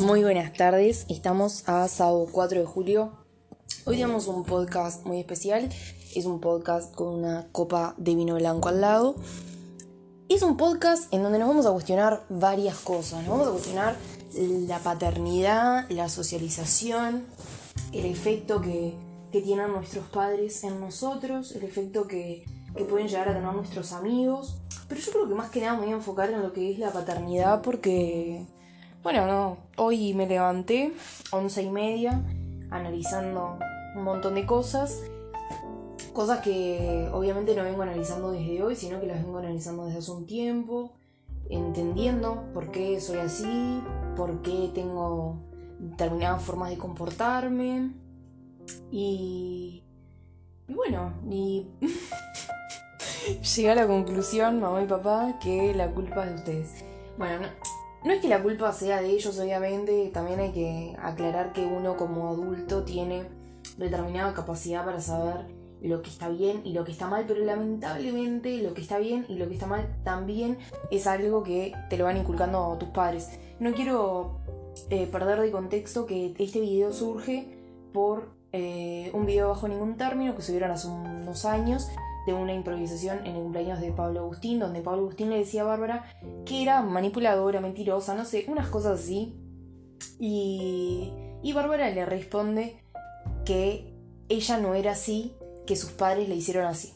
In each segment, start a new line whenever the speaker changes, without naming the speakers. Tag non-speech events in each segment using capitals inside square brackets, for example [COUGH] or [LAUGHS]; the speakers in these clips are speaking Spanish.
Muy buenas tardes, estamos a sábado 4 de julio. Hoy tenemos un podcast muy especial, es un podcast con una copa de vino blanco al lado. Es un podcast en donde nos vamos a cuestionar varias cosas, nos vamos a cuestionar la paternidad, la socialización, el efecto que, tienen nuestros padres en nosotros, el efecto que, que pueden llegar a tener nuestros amigos. Pero yo creo que más que nada me voy a enfocar en lo que es la paternidad porque bueno, no, hoy me levanté, once y media, analizando un montón de cosas. Cosas que obviamente no vengo analizando desde hoy, sino que las vengo analizando desde hace un tiempo, entendiendo por qué soy así, por qué tengo determinadas formas de comportarme. Y, y bueno, y [LAUGHS] llegué a la conclusión, mamá y papá, que la culpa es de ustedes. Bueno, no, no es que la culpa sea de ellos, obviamente, también hay que aclarar que uno como adulto tiene determinada capacidad para saber lo que está bien y lo que está mal, pero lamentablemente lo que está bien y lo que está mal también es algo que te lo van inculcando tus padres. No quiero eh, perder de contexto que este video surge por eh, un video bajo ningún término que subieron hace unos años de una improvisación en el cumpleaños de Pablo Agustín, donde Pablo Agustín le decía a Bárbara que era manipuladora, mentirosa, no sé, unas cosas así. Y, y Bárbara le responde que ella no era así, que sus padres le hicieron así.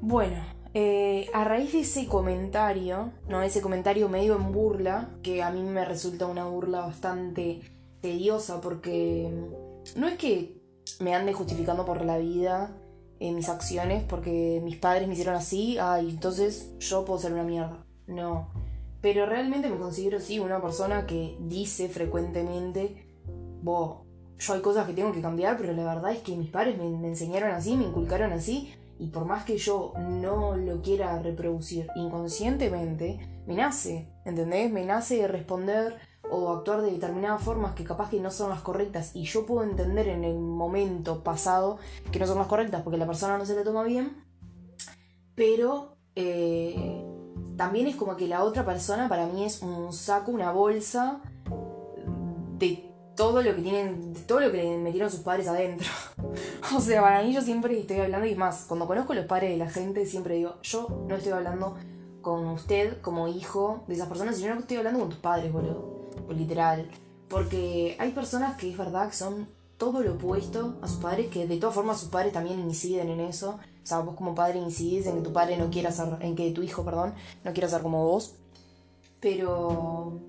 Bueno, eh, a raíz de ese comentario, no, ese comentario medio en burla, que a mí me resulta una burla bastante tediosa porque no es que me ande justificando por la vida en mis acciones porque mis padres me hicieron así, ay, entonces yo puedo ser una mierda. No. Pero realmente me considero sí una persona que dice frecuentemente, bo, yo hay cosas que tengo que cambiar, pero la verdad es que mis padres me, me enseñaron así, me inculcaron así, y por más que yo no lo quiera reproducir inconscientemente, me nace, ¿entendés? Me nace responder o actuar de determinadas formas que capaz que no son las correctas y yo puedo entender en el momento pasado que no son las correctas porque la persona no se le toma bien, pero eh, también es como que la otra persona para mí es un saco, una bolsa de todo lo que tienen, todo lo que metieron sus padres adentro. [LAUGHS] o sea, para mí yo siempre estoy hablando y más, cuando conozco a los padres de la gente siempre digo, yo no estoy hablando con usted como hijo de esas personas, sino que estoy hablando con tus padres, boludo literal. Porque hay personas que es verdad que son todo lo opuesto a sus padres, que de todas formas sus padres también inciden en eso. O sea, vos como padre incides en que tu padre no quiera ser, en que tu hijo, perdón, no quiera ser como vos. Pero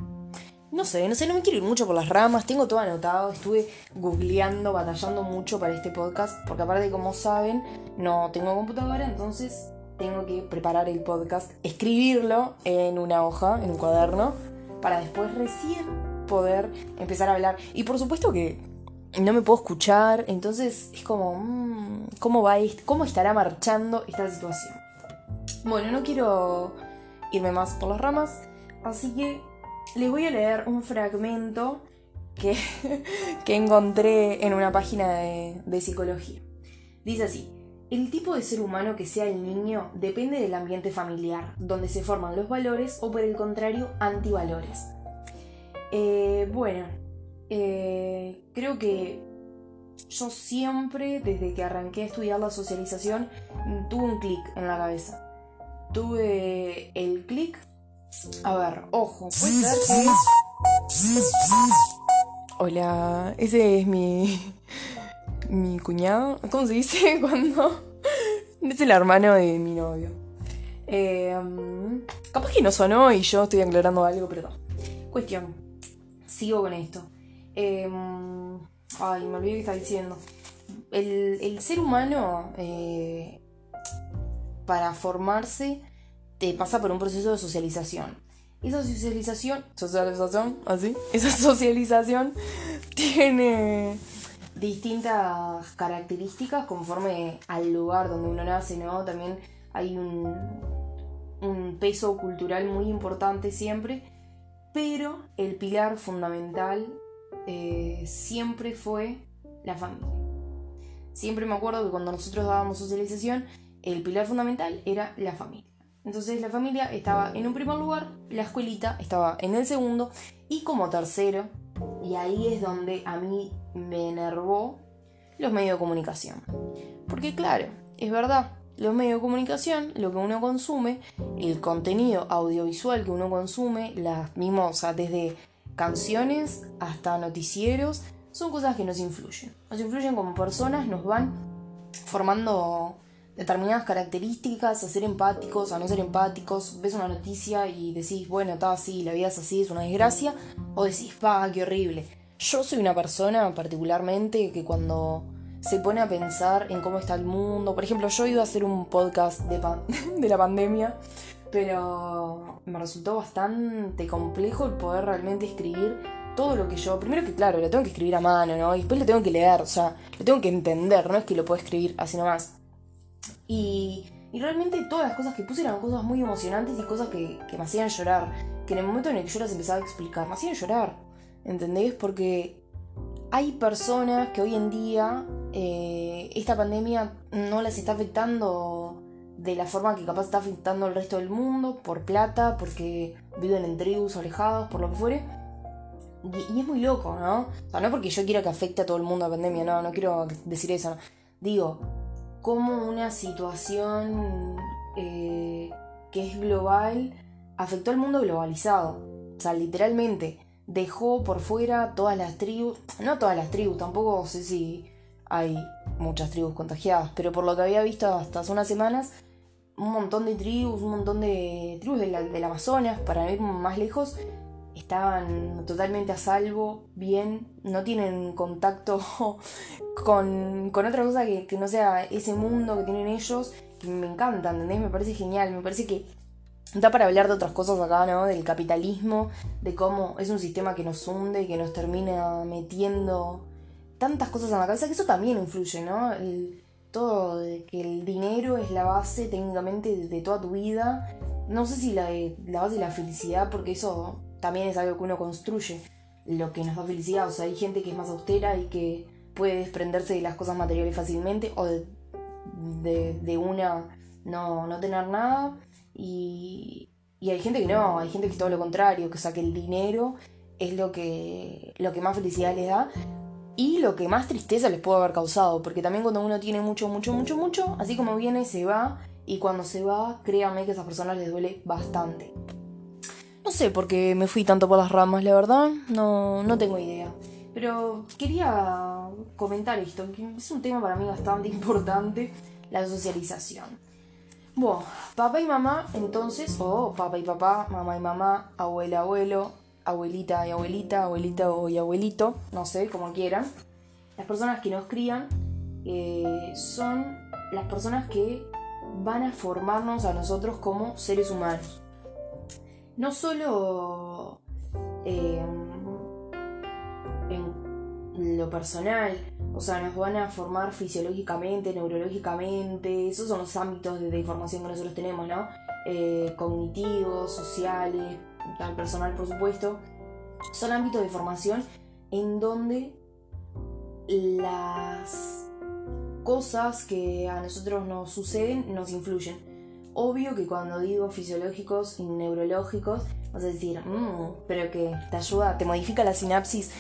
no sé, no sé, no me quiero ir mucho por las ramas, tengo todo anotado, estuve googleando, batallando mucho para este podcast, porque aparte como saben, no tengo computadora, entonces tengo que preparar el podcast, escribirlo en una hoja, en un cuaderno, para después recién poder empezar a hablar. Y por supuesto que no me puedo escuchar, entonces es como, mm, ¿cómo va ¿Cómo estará marchando esta situación? Bueno, no quiero irme más por las ramas, así que les voy a leer un fragmento que, [LAUGHS] que encontré en una página de, de psicología. Dice así, el tipo de ser humano que sea el niño depende del ambiente familiar, donde se forman los valores o por el contrario, antivalores. Eh, bueno, eh, creo que yo siempre, desde que arranqué a estudiar la socialización, tuve un clic en la cabeza. Tuve el clic. A ver, ojo, puede. Hola, ese es mi, mi cuñado, ¿cómo se dice? [LAUGHS] Cuando es el hermano de mi novio. Eh, capaz que no sonó y yo estoy aclarando algo, pero no. Cuestión, sigo con esto. Eh, ay, me olvidé que estaba diciendo. El, ser humano, eh, para formarse, te pasa por un proceso de socialización. Esa socialización, socialización, así, esa [LAUGHS] socialización tiene distintas características conforme al lugar donde uno nace, ¿no? También hay un, peso cultural muy importante siempre, pero el pilar fundamental eh, siempre fue la familia. Siempre me acuerdo que cuando nosotros dábamos socialización, el pilar fundamental era la familia. Entonces la familia estaba en un primer lugar, la escuelita estaba en el segundo y como tercero, y ahí es donde a mí me enervó los medios de comunicación. Porque claro, es verdad, los medios de comunicación, lo que uno consume, el contenido audiovisual que uno consume, las mismas, desde canciones hasta noticieros, son cosas que nos influyen. Nos influyen como personas, nos van formando determinadas características, a ser empáticos, a no ser empáticos, ves una noticia y decís, bueno, está así, la vida es así, es una desgracia, o decís, pa, qué horrible. Yo soy una persona particularmente que cuando se pone a pensar en cómo está el mundo, por ejemplo, yo iba a hacer un podcast [LAUGHS] de, la pandemia, pero me resultó bastante complejo el poder realmente escribir todo lo que yo. Primero que, claro, lo tengo que escribir a mano, ¿no? Y después lo tengo que leer, o sea, lo tengo que entender, no es que lo puedo escribir así nomás. Y, realmente todas las cosas que puse eran cosas muy emocionantes y cosas que, me hacían llorar. Que en el momento en el que yo las empezaba a explicar, me hacían llorar. ¿Entendés? Porque hay personas que hoy en día eh, esta pandemia no las está afectando de la forma que capaz está afectando al resto del mundo, por plata, porque viven en tribus alejados, por lo que fuere. Y, es muy loco, ¿no? O sea, no porque yo quiera que afecte a todo el mundo la pandemia, no, no quiero decir eso. Digo, cómo una situación eh, que es global afectó al mundo globalizado. O sea, literalmente dejó por fuera todas las tribus, no todas las tribus, tampoco sé si hay muchas tribus contagiadas, pero por lo que había visto hasta hace unas semanas, un montón de tribus, un montón de tribus del Amazonas, para ir más lejos, estaban totalmente a salvo, bien, no tienen contacto [LAUGHS] con, otra cosa que, no sea ese mundo que tienen ellos, que me encanta, ¿entendés? Me parece genial, me parece que da para hablar de otras cosas acá, ¿no? Del capitalismo, de cómo es un sistema que nos hunde, que nos termina metiendo tantas cosas en la cabeza, que eso también influye, ¿no? todo de que el dinero es la base técnicamente de, toda tu vida. No sé si la, la base de la felicidad, porque eso también es algo que uno construye, lo que nos da felicidad. O sea, hay gente que es más austera y que puede desprenderse de las cosas materiales fácilmente o de, una no, no, tener nada. Y, y, hay gente que no, hay gente que todo lo contrario, que o sea, que el dinero es lo que, lo que más felicidad les da y lo que más tristeza les puede haber causado, porque también cuando uno tiene mucho, mucho, mucho, mucho, así como viene, se va, y cuando se va, créanme que a esas personas les duele bastante. No sé por qué me fui tanto por las ramas, la verdad, no, no tengo idea. Pero quería comentar esto, que es un tema para mí bastante [LAUGHS] importante, la socialización. Bueno, papá y mamá, entonces, o papá y papá, mamá y mamá, abuela, abuelo, abuelita y abuelita, abuelita y abuelito, no sé, como quieran. Las personas que nos crían eh, son las personas que van a formarnos a nosotros como seres humanos no solo eh, en lo personal, o sea, nos van a formar fisiológicamente, neurológicamente, esos son los ámbitos de, información que nosotros tenemos, ¿no? Eh, cognitivos, sociales, tal personal, por supuesto, son ámbitos de formación en donde las cosas que a nosotros nos suceden nos influyen obvio que cuando digo fisiológicos y neurológicos, vas a decir, mmm, pero que te ayuda, te modifica la sinapsis.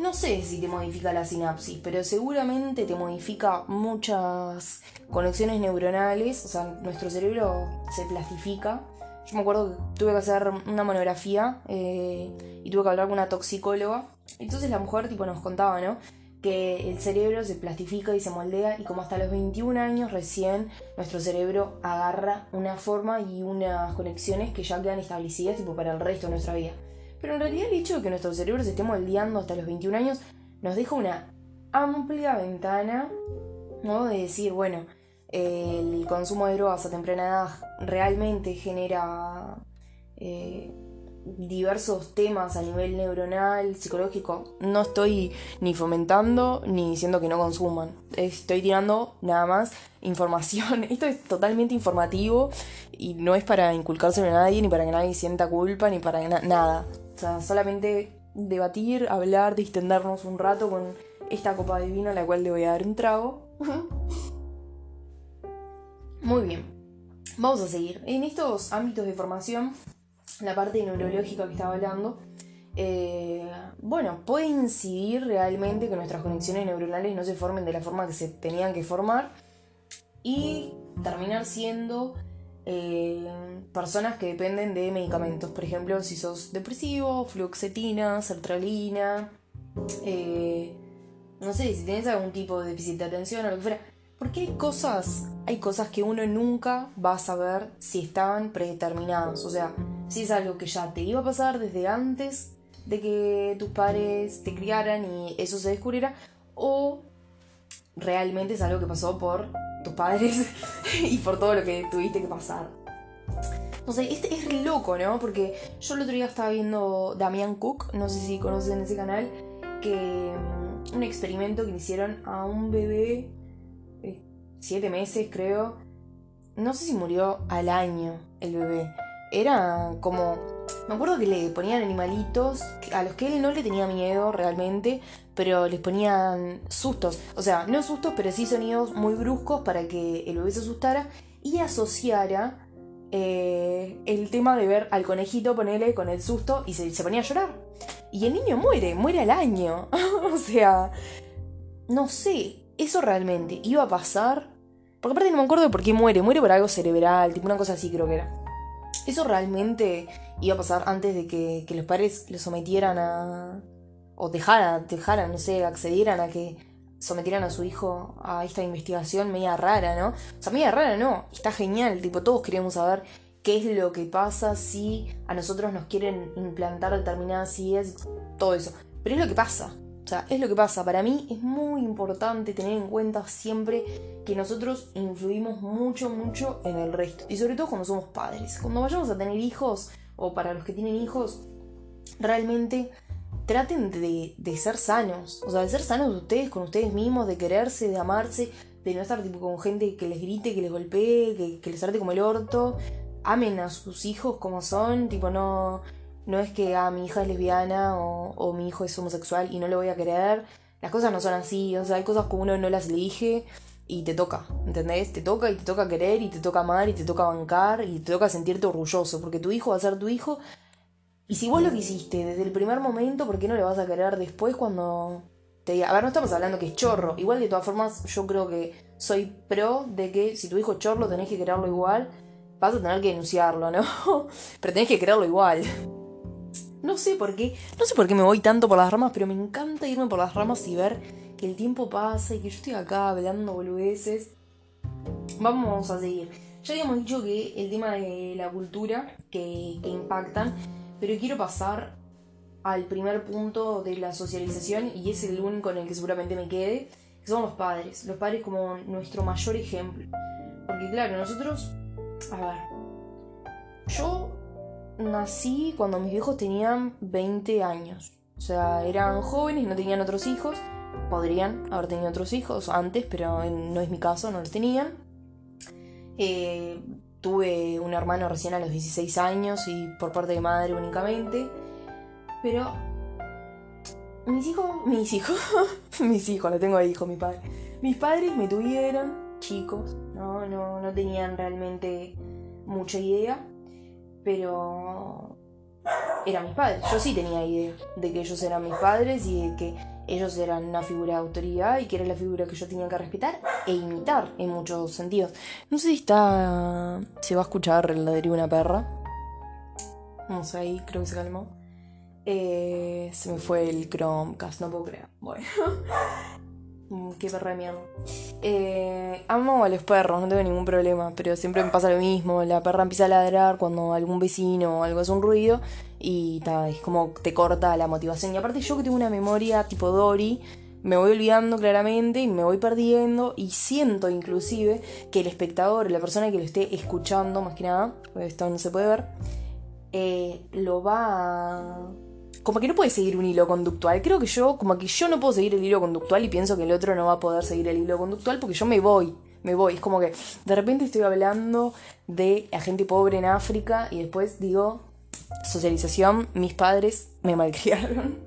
No sé si te modifica la sinapsis, pero seguramente te modifica muchas conexiones neuronales. O sea, nuestro cerebro se plastifica. Yo me acuerdo que tuve que hacer una monografía eh, y tuve que hablar con una toxicóloga. Entonces la mujer tipo nos contaba, ¿no? que el cerebro se plastifica y se moldea y como hasta los 21 años recién nuestro cerebro agarra una forma y unas conexiones que ya quedan establecidas tipo para el resto de nuestra vida. Pero en realidad el hecho de que nuestro cerebro se esté moldeando hasta los 21 años nos deja una amplia ventana de decir, bueno, el consumo de drogas a temprana edad realmente genera eh, diversos temas a nivel neuronal, psicológico. No estoy ni fomentando ni diciendo que no consuman. Estoy tirando nada más información. [LAUGHS] Esto es totalmente informativo y no es para inculcárselo a nadie, ni para que nadie sienta culpa, ni para nada. O sea, solamente debatir, hablar, distendernos un rato con esta copa de vino a la cual le voy a dar un trago. Muy bien. Vamos a seguir. En estos ámbitos de formación, la parte neurológica que estaba hablando, eh, bueno, puede incidir realmente que nuestras conexiones neuronales no se formen de la forma que se tenían que formar y terminar siendo eh, personas que dependen de medicamentos. Por ejemplo, si sos depresivo, fluoxetina, sertralina, eh, no sé, si tienes algún tipo de déficit de atención o lo que fuera. Porque hay cosas, hay cosas que uno nunca va a saber si estaban predeterminadas. O sea, si es algo que ya te iba a pasar desde antes de que tus padres te criaran y eso se descubriera, o realmente es algo que pasó por tus padres [LAUGHS] y por todo lo que tuviste que pasar. No sé, este es loco, ¿no? Porque yo el otro día estaba viendo Damian Cook, no sé si conocen ese canal, que mm, un experimento que hicieron a un bebé, eh, siete meses creo, no sé si murió al año el bebé. Era como me acuerdo que le ponían animalitos a los que él no le tenía miedo realmente, pero les ponían sustos. O sea, no sustos, pero sí sonidos muy bruscos para que el bebé se asustara y asociara eh, el tema de ver al conejito ponerle con el susto y se, ponía a llorar. Y el niño muere, muere al año. [LAUGHS] o sea, no sé, eso realmente iba a pasar. Porque aparte no me acuerdo de por qué muere, muere por algo cerebral, tipo una cosa así creo que era. Eso realmente iba a pasar antes de que, los padres lo sometieran a... o dejaran, dejaran, no sé, accedieran a que sometieran a su hijo a esta investigación media rara, ¿no? O sea, media rara no, está genial, tipo, todos queremos saber qué es lo que pasa si a nosotros nos quieren implantar determinadas ideas, todo eso. Pero es lo que pasa, o sea, es lo que pasa. Para mí es muy importante tener en cuenta siempre que nosotros influimos mucho, mucho en el resto. Y sobre todo cuando somos padres. Cuando vayamos a tener hijos, o para los que tienen hijos, realmente traten de, ser sanos. O sea, de ser sanos ustedes con ustedes mismos, de quererse, de amarse, de no estar tipo con gente que les grite, que les golpee, que, les trate como el orto. Amen a sus hijos como son, tipo no, no es que ah, mi hija es lesbiana o, o mi hijo es homosexual y no lo voy a querer. Las cosas no son así, o sea, hay cosas que uno no las elige y te toca, ¿entendés? Te toca y te toca querer y te toca amar y te toca bancar y te toca sentirte orgulloso, porque tu hijo va a ser tu hijo. Y si vos lo quisiste desde el primer momento, ¿por qué no lo vas a querer después cuando te diga? A ver, no estamos hablando que es chorro. Igual de todas formas, yo creo que soy pro de que si tu hijo chorro tenés que quererlo igual. Vas a tener que denunciarlo, ¿no? [LAUGHS] pero tenés que quererlo igual. No sé por qué, no sé por qué me voy tanto por las ramas, pero me encanta irme por las ramas y ver que el tiempo pasa y que yo estoy acá hablando boludeces. Vamos a seguir. Ya habíamos dicho que el tema de la cultura que, que impactan, pero quiero pasar al primer punto de la socialización y es el único en el que seguramente me quede, que son los padres. Los padres como nuestro mayor ejemplo. Porque claro, nosotros, a ver, yo nací cuando mis viejos tenían 20 años. O sea, eran jóvenes, no tenían otros hijos podrían haber tenido otros hijos antes, pero no es mi caso, no los tenían. Eh, tuve un hermano recién a los 16 años y por parte de madre únicamente. Pero mis hijos, [LAUGHS] mis hijos, mis hijos, lo tengo ahí, hijo, mi padre. Mis padres me tuvieron chicos, ¿no? No, no tenían realmente mucha idea, pero eran mis padres. Yo sí tenía idea de que ellos eran mis padres y de que ellos eran una figura de autoridad y que era la figura que yo tenía que respetar e imitar en muchos sentidos. No sé si está. se va a escuchar el ladrillo de una perra. No sé, ahí creo que se calmó. Eh, se me fue el Chromecast, no puedo creer. Bueno. [LAUGHS] Qué perra de mierda. Eh, amo a los perros, no tengo ningún problema, pero siempre me pasa lo mismo. La perra empieza a ladrar cuando algún vecino o algo hace un ruido y es como te corta la motivación. Y aparte yo que tengo una memoria tipo Dory, me voy olvidando claramente y me voy perdiendo y siento inclusive que el espectador, la persona que lo esté escuchando más que nada, esto no se puede ver, eh, lo va a como que no puede seguir un hilo conductual. Creo que yo, como que yo no puedo seguir el hilo conductual y pienso que el otro no va a poder seguir el hilo conductual porque yo me voy, me voy. Es como que de repente estoy hablando de la gente pobre en África y después digo, socialización, mis padres me malcriaron.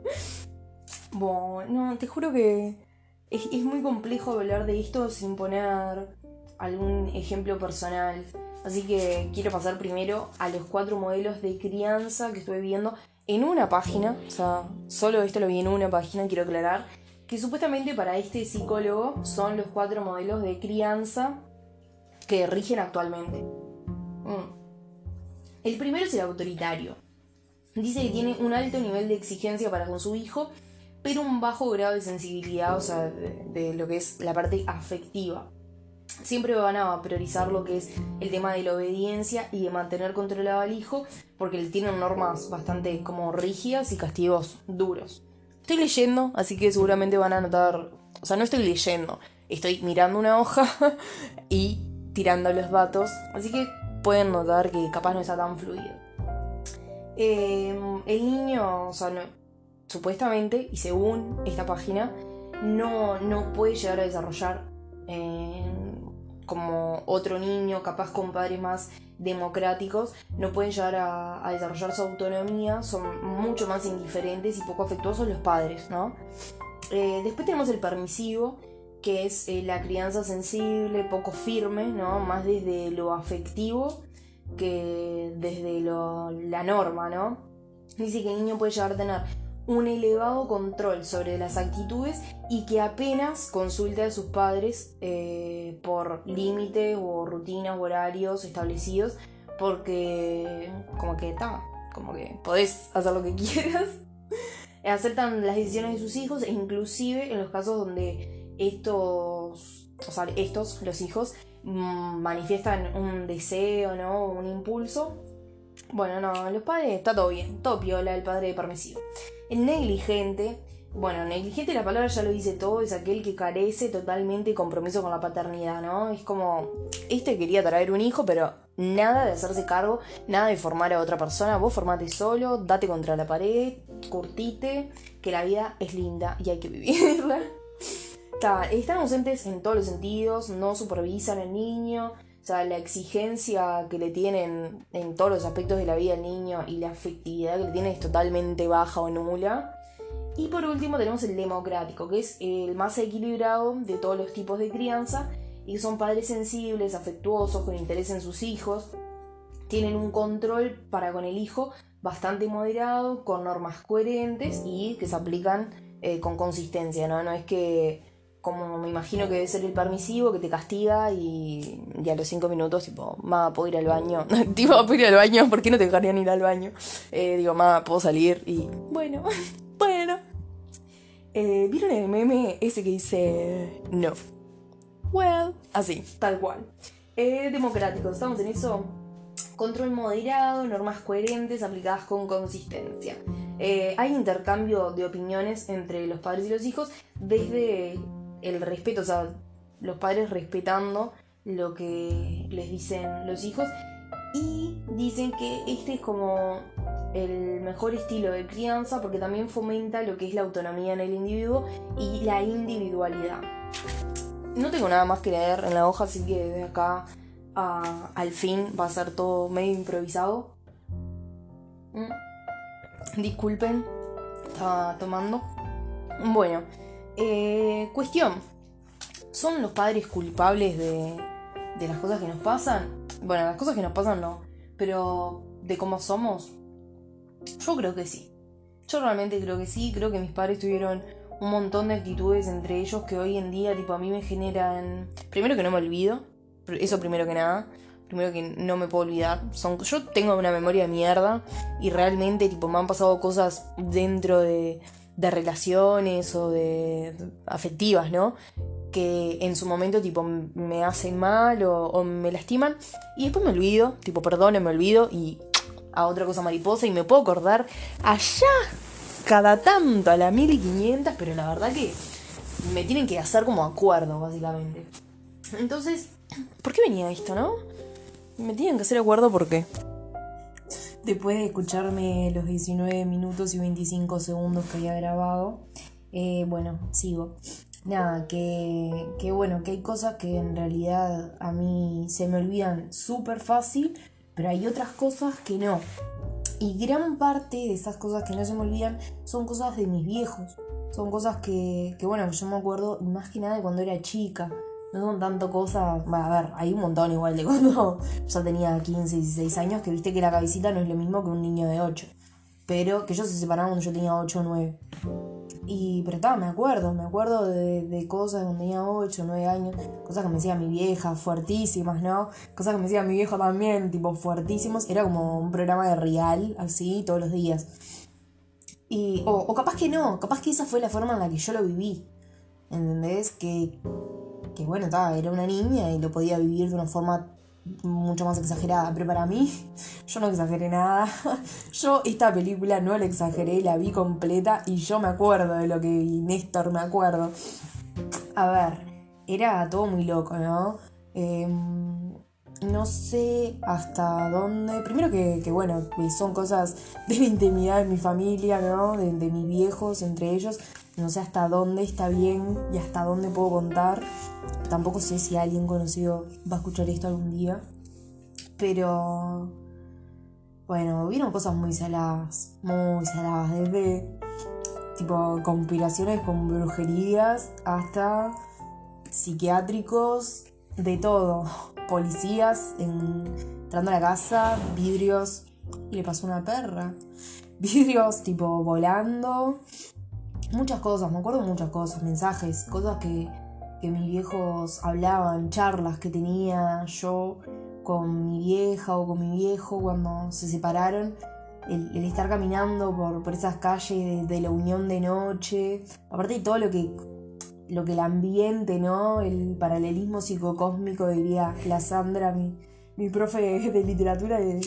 [LAUGHS] bueno, no, te juro que es, es muy complejo hablar de esto sin poner algún ejemplo personal. Así que quiero pasar primero a los cuatro modelos de crianza que estuve viendo en una página. O sea, solo esto lo vi en una página, quiero aclarar. Que supuestamente para este psicólogo son los cuatro modelos de crianza que rigen actualmente. Mm. El primero es el autoritario. Dice que tiene un alto nivel de exigencia para con su hijo, pero un bajo grado de sensibilidad, o sea, de, lo que es la parte afectiva. Siempre van a priorizar lo que es el tema de la obediencia y de mantener controlado al hijo, porque tienen normas bastante como rígidas y castigos duros. Estoy leyendo, así que seguramente van a notar, o sea, no estoy leyendo, estoy mirando una hoja [LAUGHS] y tirando los datos, así que pueden notar que capaz no está tan fluido. Em, el niño, o sea, supuestamente, y según esta página, no, no puede llegar a desarrollar em, como otro niño, capaz con padres más democráticos, no pueden llegar a, desarrollar su autonomía, son mucho más indiferentes y poco afectuosos los padres, ¿no? Eh, después tenemos el permisivo, que es eh, la crianza sensible, poco firme, ¿no? Más desde lo afectivo que desde la norma, ¿no? Dice que el niño puede llegar a tener un elevado control sobre las actitudes y que apenas consulte a sus padres eh, por límites o rutinas o horarios establecidos porque como que está, como que podés hacer lo que [LAUGHS] quieras. Aceptan las decisiones de sus hijos e inclusive en los casos donde estos, o sea, estos, los hijos, Mm, manifiestan un deseo, ¿no? Un impulso. Bueno, no, los padres está todo bien, todo piola, el padre permisivo. El negligente, bueno, negligente la palabra ya lo dice todo, es aquel que carece totalmente de compromiso con la paternidad, ¿no? Es como, este quería traer un hijo, pero nada de hacerse cargo, nada de formar a otra persona, vos formate solo, date contra la pared, curtite, que la vida es linda y hay que vivirla están ausentes en todos los sentidos, no supervisan al niño, o sea, la exigencia que le tienen en todos los aspectos de la vida al niño y la afectividad que le tienen es totalmente baja o nula. Y por último tenemos el democrático, que es el más equilibrado de todos los tipos de crianza y son padres sensibles, afectuosos, con interés en sus hijos. Tienen un control para con el hijo bastante moderado, con normas coherentes y que se aplican eh, con consistencia, ¿no? No es que como me imagino que debe ser el permisivo, que te castiga y, a los cinco minutos, tipo, ma, puedo ir al baño. [LAUGHS] tipo, puedo ir al baño, ¿por qué no te dejarían ir al baño? Eh, digo, ma, puedo salir y, bueno, [LAUGHS] bueno. Eh, ¿Vieron el meme ese que dice, no? Well, así, tal cual. Eh, democrático, ¿estamos en eso? Control moderado, normas coherentes aplicadas con consistencia. hay intercambio de opiniones entre los padres y los hijos desde el respeto, o sea, los padres respetando lo que les dicen los hijos y dicen que este es como el mejor estilo de crianza porque también fomenta lo que es la autonomía en el individuo y la individualidad. No tengo nada más que leer en la hoja, así que de acá al fin va a ser todo medio improvisado. Mm. Disculpen, estaba tomando. Bueno, eh, cuestión. ¿Son los padres culpables de, de las cosas que nos pasan? Bueno, las cosas que nos pasan no. Pero de cómo somos, yo creo que sí. Yo realmente creo que sí. Creo que mis padres tuvieron un montón de actitudes entre ellos que hoy en día, tipo, a mí me generan. Primero que no me olvido. Eso primero que nada. Primero que no me puedo olvidar. Son, yo tengo una memoria de mierda. Y realmente, tipo, me han pasado cosas dentro de de relaciones o de afectivas, ¿no? Que en su momento tipo me hacen mal o, me lastiman y después me olvido, tipo perdón, me olvido y a otra cosa mariposa y me puedo acordar allá cada tanto a la 1500, pero la verdad que me tienen que hacer como acuerdo, básicamente. Entonces, ¿por qué venía esto, no? Me tienen que hacer acuerdo porque Después de escucharme los 19 minutos y 25 segundos que había grabado, eh, bueno, sigo. Nada, que, que bueno, que hay cosas que en realidad a mí se me olvidan súper fácil, pero hay otras cosas que no. Y gran parte de esas cosas que no se me olvidan son cosas de mis viejos. Son cosas que, que bueno, yo me acuerdo más que nada de cuando era chica. No son tanto cosas. Bueno, a ver, hay un montón igual de cuando [LAUGHS] ya tenía 15, 16 años, que viste que la cabecita no es lo mismo que un niño de 8. Pero que ellos se separaron cuando yo tenía 8 o 9. Y, pero estaba, me acuerdo, me acuerdo de, de cosas cuando tenía 8 o 9 años, cosas que me decía mi vieja, fuertísimas, ¿no? Cosas que me decía mi viejo también, tipo, fuertísimos. Era como un programa de real, así, todos los días. Y, o, o capaz que no, capaz que esa fue la forma en la que yo lo viví. ¿Entendés? Que, que bueno, era una niña y lo podía vivir de una forma mucho más exagerada. Pero para mí, [LAUGHS] yo no exageré nada. [LAUGHS] Yo esta película no la exageré, la vi completa y yo me acuerdo de lo que vi. Néstor, me acuerdo. A ver, era todo muy loco, ¿no? Em, no sé hasta dónde. Primero que, que, bueno, son cosas [LAUGHS] de la intimidad de mi familia, ¿no? De, de mis viejos, entre ellos. No sé hasta dónde está bien y hasta dónde puedo contar. Tampoco sé si alguien conocido va a escuchar esto algún día. Pero. Bueno, vieron cosas muy saladas. Muy saladas. Desde. Tipo, conspiraciones con brujerías hasta psiquiátricos, de todo. Policías entrando a la casa, vidrios. Y le pasó una perra. Vidrios tipo volando muchas cosas, me acuerdo muchas cosas, mensajes, cosas que, que mis viejos hablaban, charlas que tenía yo con mi vieja o con mi viejo cuando se separaron. El, estar caminando por, por esas calles de, la unión de noche, aparte de todo lo que, lo que el ambiente, ¿no? El paralelismo psicocósmico, diría la Sandra, mi, mi profe de literatura, de,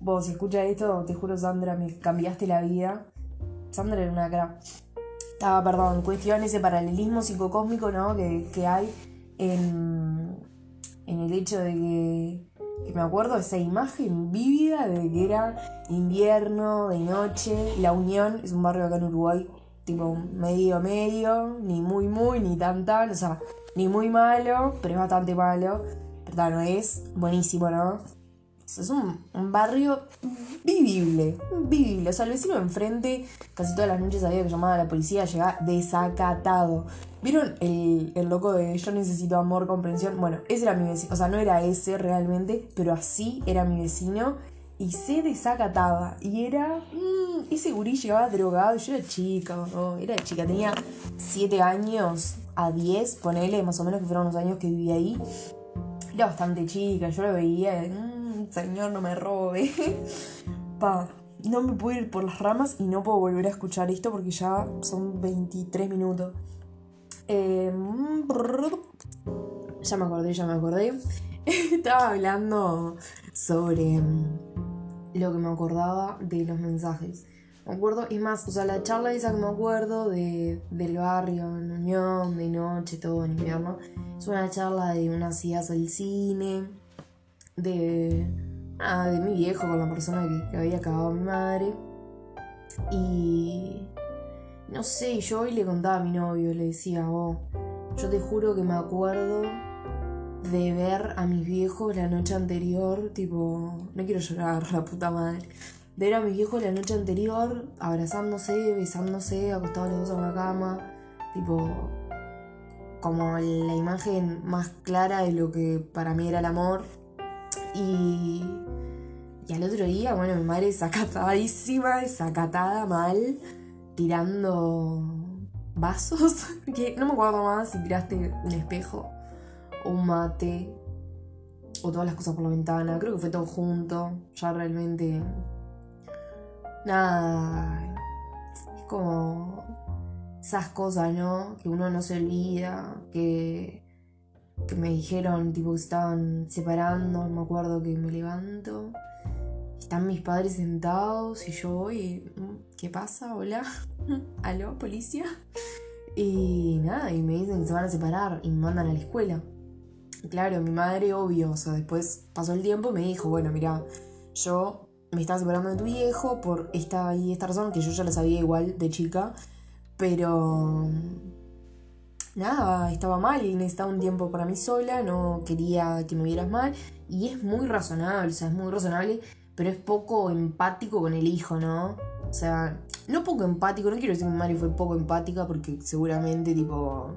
vos si escuchas esto, te juro Sandra, me cambiaste la vida. Sandra era una crack estaba, perdón, cuestión ese paralelismo psicocósmico ¿no? que, que hay en, en, el hecho de que, me acuerdo esa imagen vívida de que era invierno, de noche, La Unión es un barrio acá en Uruguay, tipo medio medio, ni muy muy, ni tan tan, o sea, ni muy malo, pero es bastante malo, pero no es buenísimo, ¿no? Es un, barrio vivible, vivible. O sea, el vecino enfrente casi todas las noches sabía que llamaba a la policía, llegaba desacatado. ¿Vieron el, el, loco de yo necesito amor, comprensión? Bueno, ese era mi vecino. O sea, no era ese realmente, pero así era mi vecino. Y se desacataba. Y era. Mmm, ese gurí llegaba drogado. Yo era chica, ¿no? Era chica. Tenía 7 años a 10, ponele, más o menos que fueron los años que viví ahí. Era bastante chica. Yo lo veía. Mmm, señor, no me robe. [LAUGHS] Pa, no me puedo ir por las ramas y no puedo volver a escuchar esto porque ya son 23 minutos. Em, ya me acordé, ya me acordé. [LAUGHS] Estaba hablando sobre em, lo que me acordaba de los mensajes. Me acuerdo, y más, o sea, la charla esa que me acuerdo de, del barrio, en Unión, de noche, todo en invierno, es una charla de unas idas al cine, de, ah, de mi viejo con la persona que, había acabado mi madre. Y no sé, yo hoy le contaba a mi novio, le decía, oh, yo te juro que me acuerdo de ver a mis viejos la noche anterior, tipo, no quiero llorar, [LAUGHS] la puta madre. De ver a mis viejos la noche anterior, abrazándose, besándose, acostados los dos en una cama, tipo, como la imagen más clara de lo que para mí era el amor. Y, y al otro día, bueno, mi madre sacatadísima, desacatada mal, tirando vasos, [LAUGHS] que no me acuerdo más si tiraste un espejo o un mate o todas las cosas por la ventana, creo que fue todo junto, ya realmente nada, es como esas cosas, ¿no? Que uno no se olvida, que que me dijeron, tipo, que estaban separando, me acuerdo que me levanto, están mis padres sentados y yo voy, mm, ¿qué pasa? Hola, [LAUGHS] ¿aló, policía? Y nada, y me dicen que se van a separar y me mandan a la escuela. Claro, mi madre, obvio, o sea, después pasó el tiempo y me dijo, bueno, mira, yo me estaba separando de tu viejo por esta y esta razón, que yo ya la sabía igual de chica, pero nada, estaba mal y necesitaba un tiempo para mí sola, no quería que me vieras mal. Y es muy razonable, o sea, es muy razonable, pero es poco empático con el hijo, ¿no? O sea, no poco empático, no quiero decir que madre fue poco empática porque seguramente, tipo,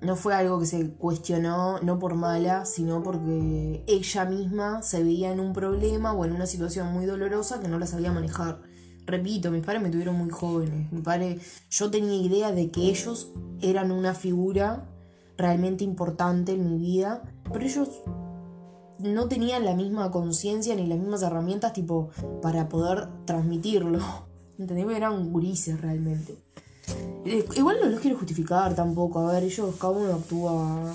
no fue algo que se cuestionó, no por mala, sino porque ella misma se veía en un problema o en una situación muy dolorosa que no la sabía manejar. Repito, mis padres me tuvieron muy jóvenes. Mi padre, yo tenía idea de que ellos eran una figura realmente importante en mi vida, pero ellos no tenían la misma conciencia ni las mismas herramientas tipo para poder transmitirlo. [LAUGHS] ¿Entendés? Eran gurises realmente. Eh, igual no los quiero justificar tampoco. A ver, ellos cada uno actúa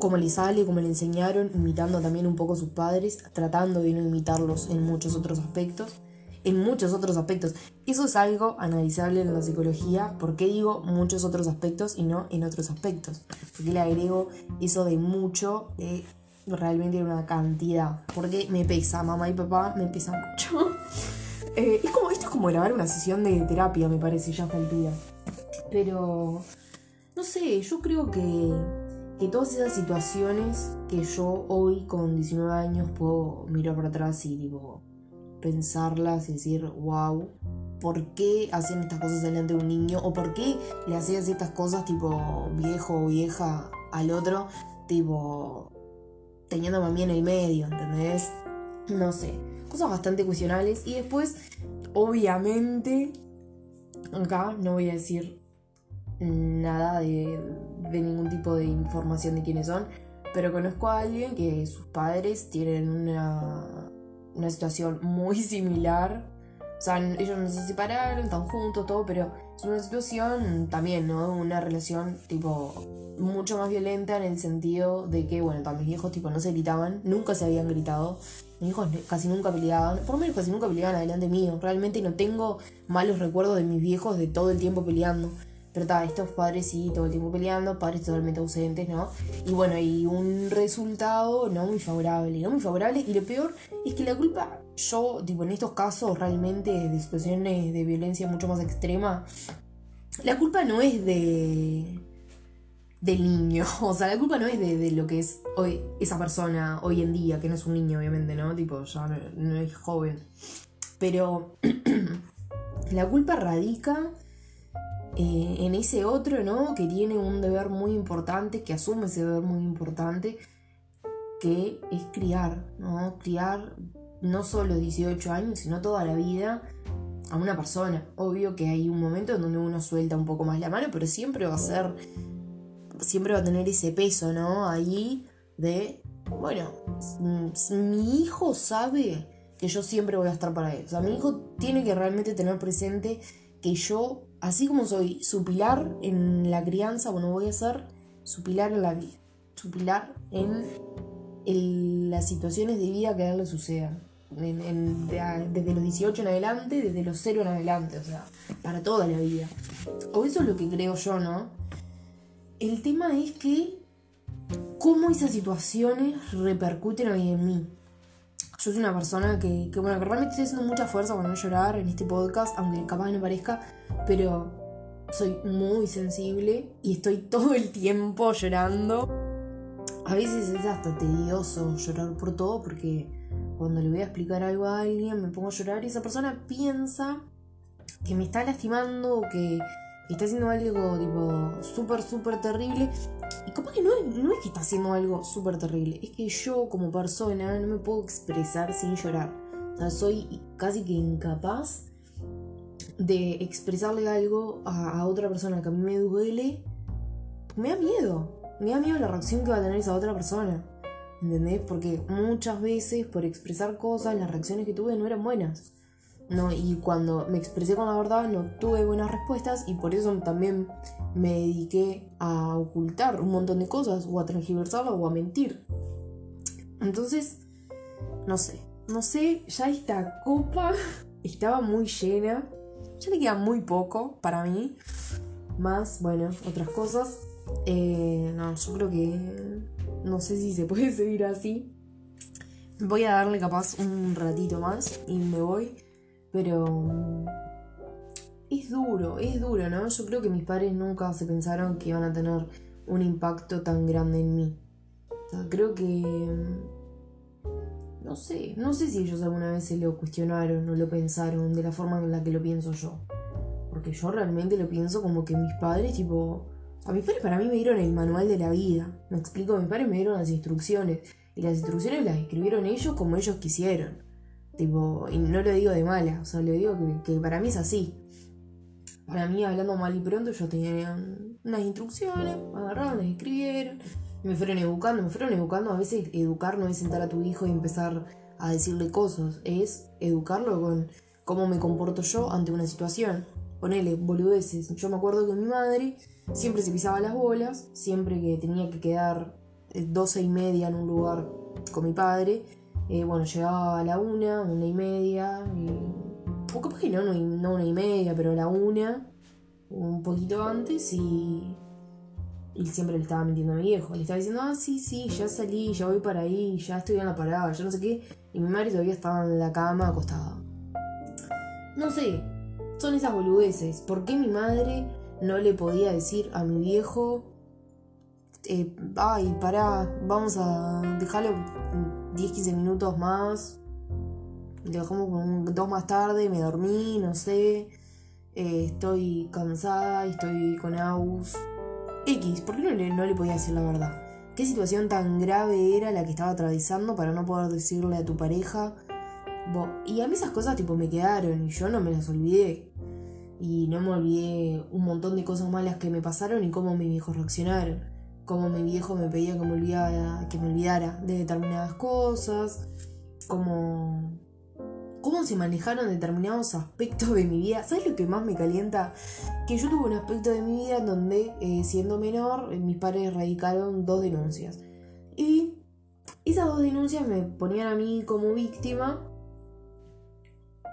como le sale, como le enseñaron, imitando también un poco a sus padres, tratando de no imitarlos en muchos otros aspectos. En muchos otros aspectos. Eso es algo analizable en la psicología. ¿Por qué digo muchos otros aspectos y no en otros aspectos? Porque le agrego eso de mucho, de realmente una cantidad. Porque me pesa, mamá y papá me pesa mucho. [LAUGHS] Eh, es como, esto es como grabar una sesión de terapia, me parece, ya el día Pero, no sé, yo creo que, que todas esas situaciones que yo hoy con 19 años puedo mirar para atrás y digo, pensarlas y decir, wow, ¿por qué hacen estas cosas delante de un niño? ¿O por qué le hacías estas cosas tipo viejo o vieja al otro? Tipo, teniendo a mí en el medio, ¿entendés? No sé cosas bastante cuestionables. Y después, obviamente, acá no voy a decir nada de, ningún tipo de información de quiénes son, pero conozco a alguien que sus padres tienen una, una situación muy similar. O sea, ellos no se separaron, están juntos, todo, pero es una situación también, ¿no? Una relación tipo mucho más violenta en el sentido de que, bueno, también mis viejos tipo no se gritaban, nunca se habían gritado, mis hijos casi nunca peleaban, por lo menos casi nunca peleaban adelante mío, realmente no tengo malos recuerdos de mis viejos de todo el tiempo peleando. Pero está, estos padres sí, todo el tiempo peleando, padres totalmente ausentes, ¿no? Y bueno, y un resultado no muy favorable, no muy favorable. Y lo peor es que la culpa, yo, tipo, en estos casos realmente de situaciones de violencia mucho más extrema, la culpa no es de del niño. [LAUGHS] O sea, la culpa no es de, lo que es hoy esa persona hoy en día, que no es un niño, obviamente, ¿no? Tipo, ya no, es joven. Pero [CLEARS THROAT] la culpa radica eh, en ese otro, ¿no? Que tiene un deber muy importante, que asume ese deber muy importante, que es criar, ¿no? Criar no solo 18 años, sino toda la vida a una persona. Obvio que hay un momento en donde uno suelta un poco más la mano, pero siempre va a ser siempre va a tener ese peso, ¿no? Ahí de, bueno, mi hijo sabe que yo siempre voy a estar para él. O sea, mi hijo tiene que realmente tener presente que yo, así como soy su pilar en la crianza, bueno, voy a ser su pilar en la vida, su pilar en, las situaciones de vida que a él le sucedan. desde los 18 en adelante, desde los 0 en adelante, o sea, para toda la vida. O eso es lo que creo yo, ¿no? El tema es que cómo esas situaciones repercuten hoy en mí. Yo soy una persona que, bueno, que realmente estoy haciendo mucha fuerza para no llorar en este podcast, aunque capaz no parezca, pero soy muy sensible y estoy [LAUGHS] todo el tiempo llorando. A veces es hasta tedioso llorar por todo porque cuando le voy a explicar algo a alguien me pongo a llorar y esa persona piensa que me está lastimando o que está haciendo algo tipo súper, súper terrible. Y capaz que no, no es que está haciendo algo súper terrible, es que yo como persona no me puedo expresar sin llorar. O sea, soy casi que incapaz de expresarle algo a, a otra persona que a mí me duele. Me da miedo. Me da miedo la reacción que va a tener esa otra persona. ¿Entendés? Porque muchas veces por expresar cosas las reacciones que tuve no eran buenas. ¿No? Y cuando me expresé con la verdad no tuve buenas respuestas y por eso también me dediqué a ocultar un montón de cosas o a transgiversarlo o a mentir. Entonces, no sé, no sé, ya esta copa [LAUGHS] estaba muy llena, ya le queda muy poco para mí, más, bueno, otras cosas. Eh, no, yo creo que no sé si se puede [LAUGHS] seguir así. Voy a darle capaz un ratito más y me voy. Pero mm, es duro, es duro, ¿no? Yo creo que mis padres nunca se pensaron que iban a tener un impacto tan grande en mí. O sea, creo que... Mm, no sé, no sé si ellos alguna vez se lo cuestionaron o lo pensaron de la forma en la que lo pienso yo. Porque yo realmente lo pienso como que mis padres, tipo, A mis padres para mí me dieron el manual de la vida. Me explico, mis padres me dieron las instrucciones. Y las instrucciones las escribieron ellos como ellos quisieron. Tipo, y no lo digo de mala, o sea, le digo que, para mí es así. Para mí, hablando mal y pronto, yo tenía unas instrucciones, agarraron, las escribieron, me fueron educando, me fueron educando. A veces educar no es sentar a tu hijo y empezar a decirle cosas, es educarlo con cómo me comporto yo ante una situación. Ponele, boludeces. Yo me acuerdo que mi madre siempre se pisaba las bolas, siempre que tenía que quedar eh, doce y media en un lugar con mi padre. Eh, bueno, llegaba a la una, una y media, o capaz que no, no, una y media, pero a la una, un poquito antes, y, y siempre le estaba mintiendo a mi viejo. Le estaba diciendo, ah, sí, sí, ya salí, ya voy para ahí, ya estoy en la parada, ya no sé qué. Y mi madre todavía estaba en la cama acostada. No sé, son esas boludeces. ¿Por qué mi madre no le podía decir a mi viejo, eh, ay, pará, vamos a dejarlo 10-15 minutos más, le dejamos como dos más tarde, me dormí, no sé, eh, estoy cansada, estoy con Aus. X, ¿por qué no le, no le podía decir la verdad? ¿Qué situación tan grave era la que estaba atravesando para no poder decirle a tu pareja? y a mí esas cosas tipo me quedaron y yo no me las olvidé y no me olvidé un montón de cosas malas que me pasaron y cómo mis viejos reaccionaron. Cómo mi viejo me pedía que me olvidara, que me olvidara de determinadas cosas, cómo, cómo se manejaron determinados aspectos de mi vida. ¿Sabes lo que más me calienta? Que yo tuve un aspecto de mi vida en donde, eh, siendo menor, mis padres radicaron dos denuncias. Y esas dos denuncias me ponían a mí como víctima,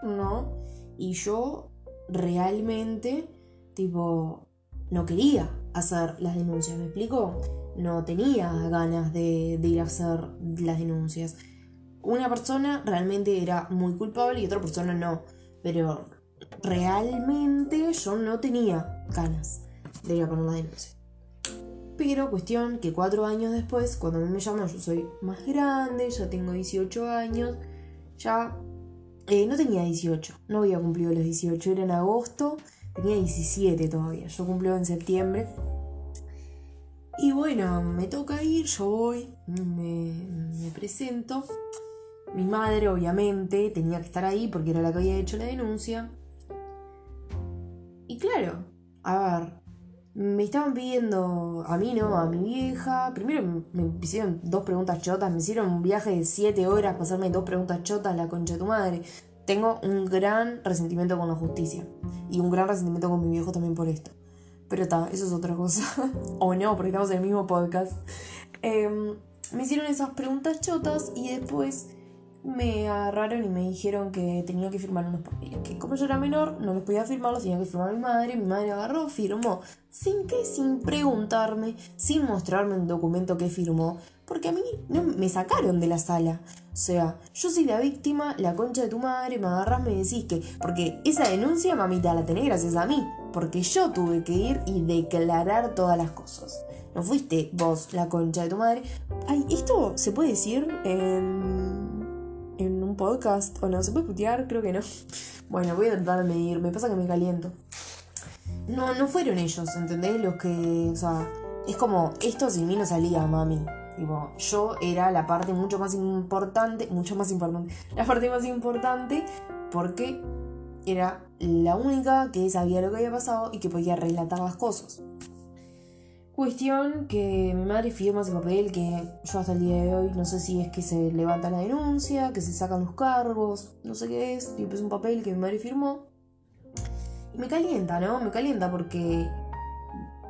¿no? Y yo realmente, tipo, no quería hacer las denuncias, ¿me explico? No tenía ganas de, ir a hacer las denuncias. Una persona realmente era muy culpable y otra persona no. Pero realmente yo no tenía ganas de ir a poner la denuncia. Pero cuestión que cuatro años después, cuando me llaman, yo soy más grande, ya tengo 18 años, ya eh, no tenía 18, no había cumplido los 18, era en agosto, tenía 17 todavía, yo cumplí en septiembre. Y bueno, me toca ir, yo voy, me, presento. Mi madre, obviamente, tenía que estar ahí porque era la que había hecho la denuncia. Y claro, a ver, me estaban pidiendo a mí, ¿no? A mi vieja. Primero me hicieron dos preguntas chotas. Me hicieron un viaje de siete horas para hacerme dos preguntas chotas la concha de tu madre. Tengo un gran resentimiento con la justicia. Y un gran resentimiento con mi viejo también por esto. Pero está, eso es otra cosa. [LAUGHS] o no, porque estamos en el mismo podcast. Em, me hicieron esas preguntas chotas y después me agarraron y me dijeron que tenía que firmar unos papeles. Que como yo era menor, no les podía firmarlos, tenía que firmar mi madre. Mi madre agarró, firmó, sin que, sin preguntarme, sin mostrarme un documento que firmó, porque a mí no, me sacaron de la sala. O sea, yo soy la víctima, la concha de tu madre, me agarras, me decís que. Porque esa denuncia, mamita, la tenés gracias a mí. Porque yo tuve que ir y declarar todas las cosas. No fuiste vos la concha de tu madre. Ay, esto se puede decir en podcast. ¿O no? ¿Se puede putear? Creo que no. [LAUGHS] Bueno, voy a tratar medir. Me pasa que me caliento. No, no fueron ellos, ¿entendés? Los que. O sea, es como, esto sin mí no salía, mami. Yo era la parte mucho más importante, mucho más importante, [LAUGHS] la parte más importante porque era la única que sabía lo que había pasado y que podía relatar las cosas. Cuestión que mi madre firma ese papel que yo hasta el día de hoy no sé si es que se levanta la denuncia, que se sacan los cargos, no sé qué es, y es un papel que mi madre firmó. Y me calienta, ¿no? Me calienta porque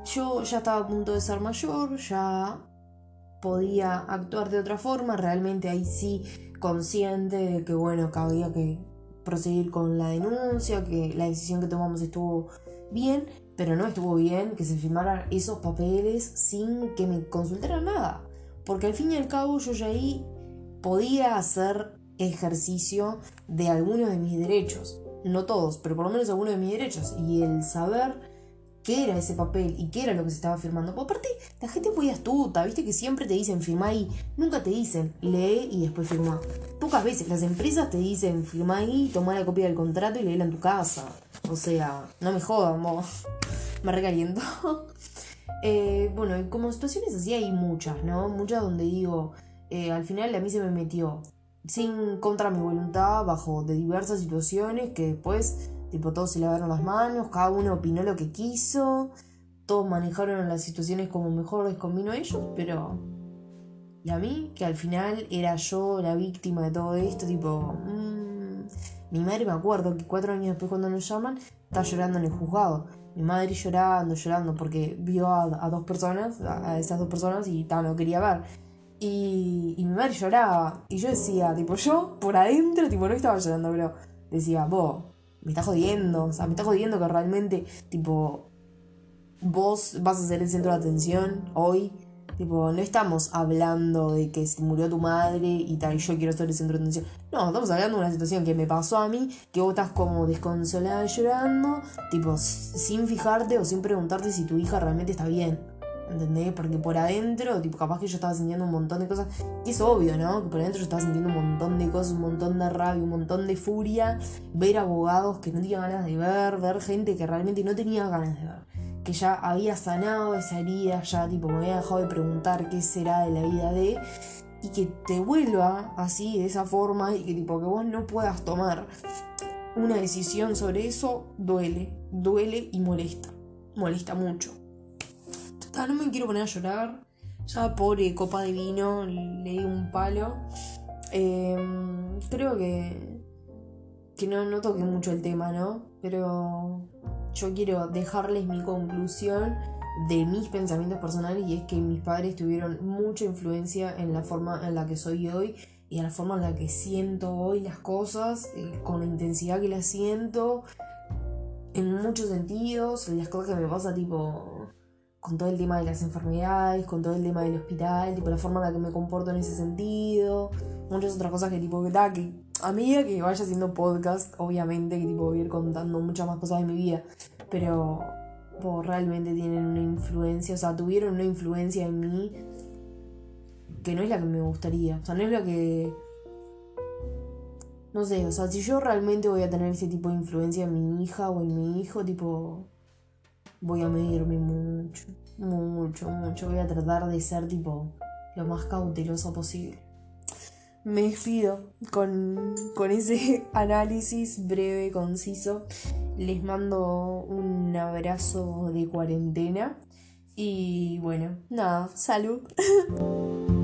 yo ya estaba a punto de ser mayor, ya podía actuar de otra forma, realmente ahí sí consciente de que bueno, que que proseguir con la denuncia, que la decisión que tomamos estuvo bien, pero no estuvo bien que se firmaran esos papeles sin que me consultaran nada. Porque al fin y al cabo yo ya ahí podía hacer ejercicio de algunos de mis derechos. No todos, pero por lo menos algunos de mis derechos. Y el saber qué era ese papel y qué era lo que se estaba firmando. Por aparte, la gente muy astuta, viste que siempre te dicen firma ahí, nunca te dicen lee y después firma. Pocas veces las empresas te dicen firma ahí, toma la copia del contrato y léela en tu casa. O sea, no me jodan, vos. [LAUGHS] Me recaliento. [LAUGHS] Eh, bueno, y como situaciones así hay muchas, ¿no? Muchas donde digo, eh, al final a mí se me metió sin contra mi voluntad, bajo de diversas situaciones que después, tipo, todos se lavaron las manos, cada uno opinó lo que quiso, todos manejaron las situaciones como mejor les convino a ellos, pero... Y a mí, que al final era yo la víctima de todo esto, tipo... Mmm, mi madre me acuerdo que cuatro años después cuando nos llaman, está llorando en el juzgado. Mi madre llorando, llorando, porque vio a, dos personas, a, esas dos personas, y no quería ver. Y, y mi madre lloraba. Y yo decía, tipo, yo por adentro, tipo, no estaba llorando, pero decía, vos, me estás jodiendo. O sea, me estás jodiendo que realmente, tipo, vos vas a ser el centro de atención hoy. Tipo, no estamos hablando de que se murió tu madre y tal, y yo quiero ser el centro de atención. No, estamos hablando de una situación que me pasó a mí, que vos estás como desconsolada llorando, tipo, sin fijarte o sin preguntarte si tu hija realmente está bien. ¿Entendés? Porque por adentro, tipo, capaz que yo estaba sintiendo un montón de cosas. Y es obvio, ¿no? Que por adentro yo estaba sintiendo un montón de cosas, un montón de rabia, un montón de furia. Ver abogados que no tenía ganas de ver, ver gente que realmente no tenía ganas de ver. Que ya había sanado esa herida, ya, tipo, me había dejado de preguntar qué será de la vida de. Y que te vuelva así, de esa forma, y que, tipo, que vos no puedas tomar una decisión sobre eso, duele. Duele y molesta. Molesta mucho. No me quiero poner a llorar. Ya pobre copa de vino, le di un palo. Em, creo que, que no, no toqué mucho el tema, ¿no? Pero yo quiero dejarles mi conclusión de mis pensamientos personales y es que mis padres tuvieron mucha influencia en la forma en la que soy hoy y en la forma en la que siento hoy las cosas, eh, con la intensidad que las siento, en muchos sentidos, las cosas que me pasa tipo con todo el tema de las enfermedades, con todo el tema del hospital, tipo la forma en la que me comporto en ese sentido, muchas otras cosas que tipo que da, que a medida que vaya haciendo podcast, obviamente que tipo voy a ir contando muchas más cosas de mi vida, pero realmente tienen una influencia, o sea, tuvieron una influencia en mí que no es la que me gustaría, o sea, no es la que... No sé, o sea, si yo realmente voy a tener ese tipo de influencia en mi hija o en mi hijo, tipo voy a medirme mucho, mucho, mucho. Voy a tratar de ser tipo lo más cauteloso posible. Me despido con, con ese [LAUGHS] análisis breve, conciso. Les mando un abrazo de cuarentena. Y bueno, nada, salud. [LAUGHS]